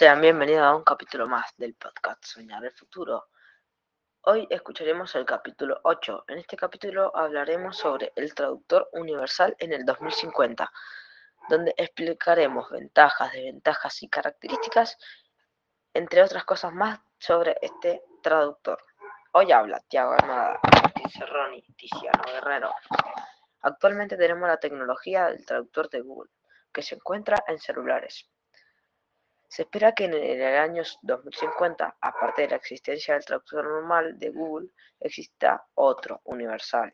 Sean bienvenidos a un capítulo más del podcast Soñar el Futuro. Hoy escucharemos el capítulo 8. En este capítulo hablaremos sobre el traductor universal en el 2050, donde explicaremos ventajas, desventajas y características, entre otras cosas más, sobre este traductor. Hoy habla Tiago Armada, Cerroni, Tiziano Guerrero. Actualmente tenemos la tecnología del traductor de Google, que se encuentra en celulares. Se espera que en el año 2050, aparte de la existencia del traductor normal de Google, exista otro, universal.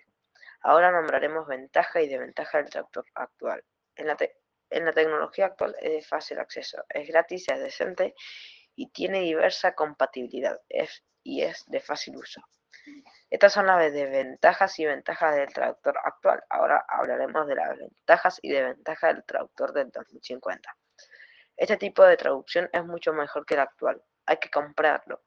Ahora nombraremos ventaja y desventaja del traductor actual. En la, tecnología actual es de fácil acceso, es gratis, es decente y tiene diversa compatibilidad y es de fácil uso. Estas son las desventajas y ventajas del traductor actual. Ahora hablaremos de las ventajas y desventajas del traductor del 2050. Este tipo de traducción es mucho mejor que el actual. Hay que comprarlo.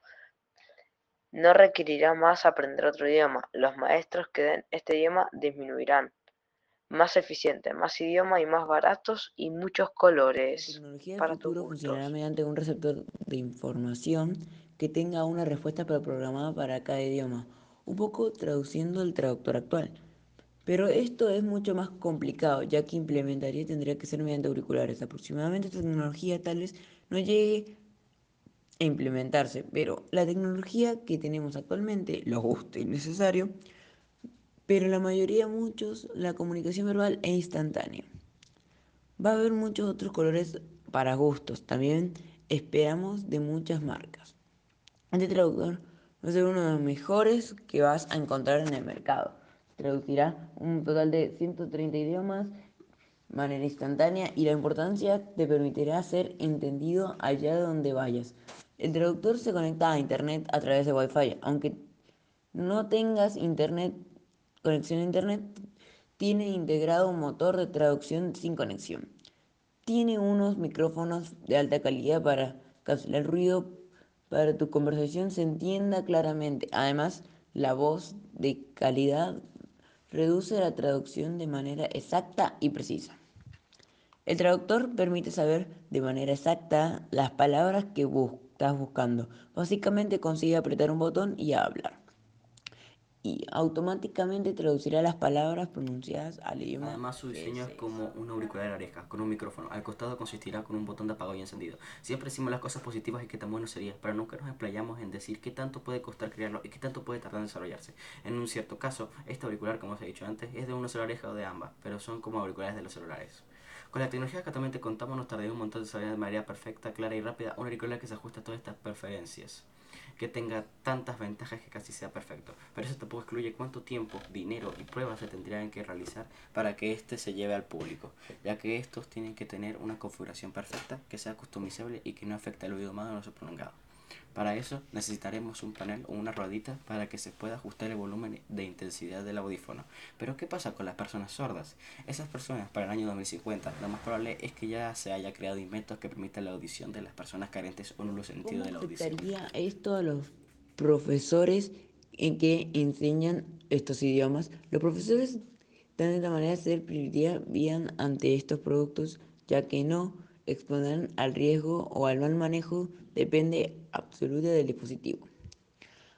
No requerirá más aprender otro idioma. Los maestros que den este idioma disminuirán. Más eficiente, más idioma y más baratos y muchos colores. La tecnología del futuro funcionará mediante un receptor de información que tenga una respuesta preprogramada para cada idioma, un poco traduciendo el traductor actual. Pero esto es mucho más complicado, ya que implementaría tendría que ser mediante auriculares. Aproximadamente tecnología tal vez no llegue a implementarse, pero la tecnología que tenemos actualmente lo gusta y necesario, pero la mayoría, muchos, la comunicación verbal es instantánea. Va a haber muchos otros colores para gustos, también esperamos de muchas marcas. Este traductor va a ser uno de los mejores que vas a encontrar en el mercado traducirá un total de 130 idiomas de manera instantánea y la importancia te permitirá ser entendido allá donde vayas. El traductor se conecta a internet a través de Wi-Fi, aunque no tengas internet, conexión a internet, tiene integrado un motor de traducción sin conexión. Tiene unos micrófonos de alta calidad para el ruido, para que tu conversación se entienda claramente. Además, la voz de calidad reduce la traducción de manera exacta y precisa. El traductor permite saber de manera exacta las palabras que estás buscando. Básicamente consigue apretar un botón y hablar y automáticamente traducirá las palabras pronunciadas al idioma. Además, su diseño es como un auricular de oreja, con un micrófono. Al costado consistirá con un botón de apagado y encendido. Siempre decimos las cosas positivas y qué tan bueno sería, pero nunca nos explayamos en decir qué tanto puede costar crearlo y qué tanto puede tardar en desarrollarse. En un cierto caso, este auricular, como os he dicho antes, es de una sola oreja o de ambas, pero son como auriculares de los celulares. Con la tecnología que actualmente contamos, nos tardaría un montón de desarrollar de manera perfecta, clara y rápida un auricular que se ajuste a todas estas preferencias que tenga tantas ventajas que casi sea perfecto. Pero eso tampoco excluye cuánto tiempo, dinero y pruebas se tendrían que realizar para que éste se lleve al público, ya que estos tienen que tener una configuración perfecta, que sea customizable y que no afecte al oído humano o lo prolongado. Para eso necesitaremos un panel o una ruedita para que se pueda ajustar el volumen de intensidad del audífono. Pero ¿qué pasa con las personas sordas? Esas personas para el año 2050 lo más probable es que ya se haya creado inventos que permitan la audición de las personas carentes o nulo sentido de la audición. ¿Cómo esto a los profesores en que enseñan estos idiomas? Los profesores de esta manera ser prioridad bien ante estos productos ya que no expondrán al riesgo o al mal manejo depende absoluta del dispositivo.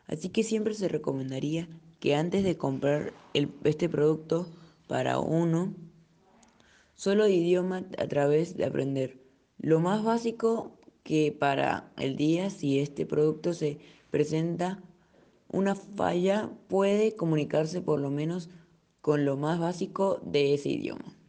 Así que siempre se recomendaría que antes de comprar este producto para uno, solo idioma a través de aprender. Lo más básico que para el día, si este producto se presenta una falla, puede comunicarse por lo menos con lo más básico de ese idioma.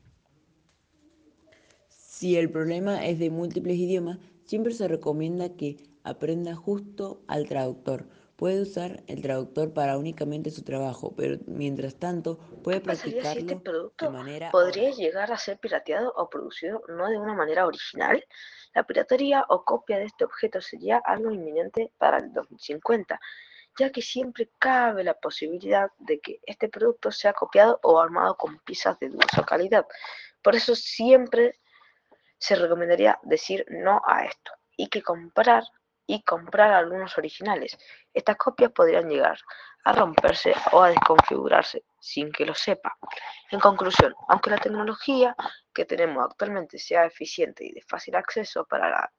Si el problema es de múltiples idiomas, siempre se recomienda que aprenda justo al traductor. Puede usar el traductor para únicamente su trabajo, pero mientras tanto puede practicarlo si este producto de manera podría llegar a ser pirateado o producido no de una manera original. La piratería o copia de este objeto sería algo inminente para el 2050, ya que siempre cabe la posibilidad de que este producto sea copiado o armado con piezas de dudosa calidad. Por eso siempre se recomendaría decir no a esto y que comprar y comprar algunos originales. Estas copias podrían llegar a romperse o a desconfigurarse sin que lo sepa. En conclusión, aunque la tecnología que tenemos actualmente sea eficiente y de fácil acceso para,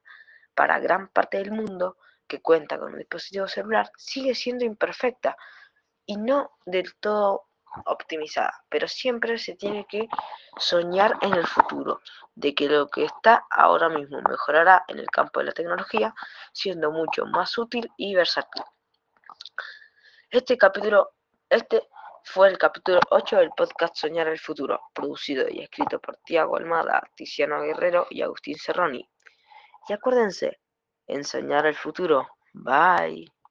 para gran parte del mundo que cuenta con un dispositivo celular sigue siendo imperfecta y no del todo optimizada, pero siempre se tiene que soñar en el futuro, de que lo que está ahora mismo mejorará en el campo de la tecnología, siendo mucho más útil y versátil. Este capítulo, este fue el capítulo 8 del podcast Soñar el Futuro, producido y escrito por Tiago Almada, Tiziano Guerrero y Agustín Cerroni. Y acuérdense, en soñar el futuro. Bye.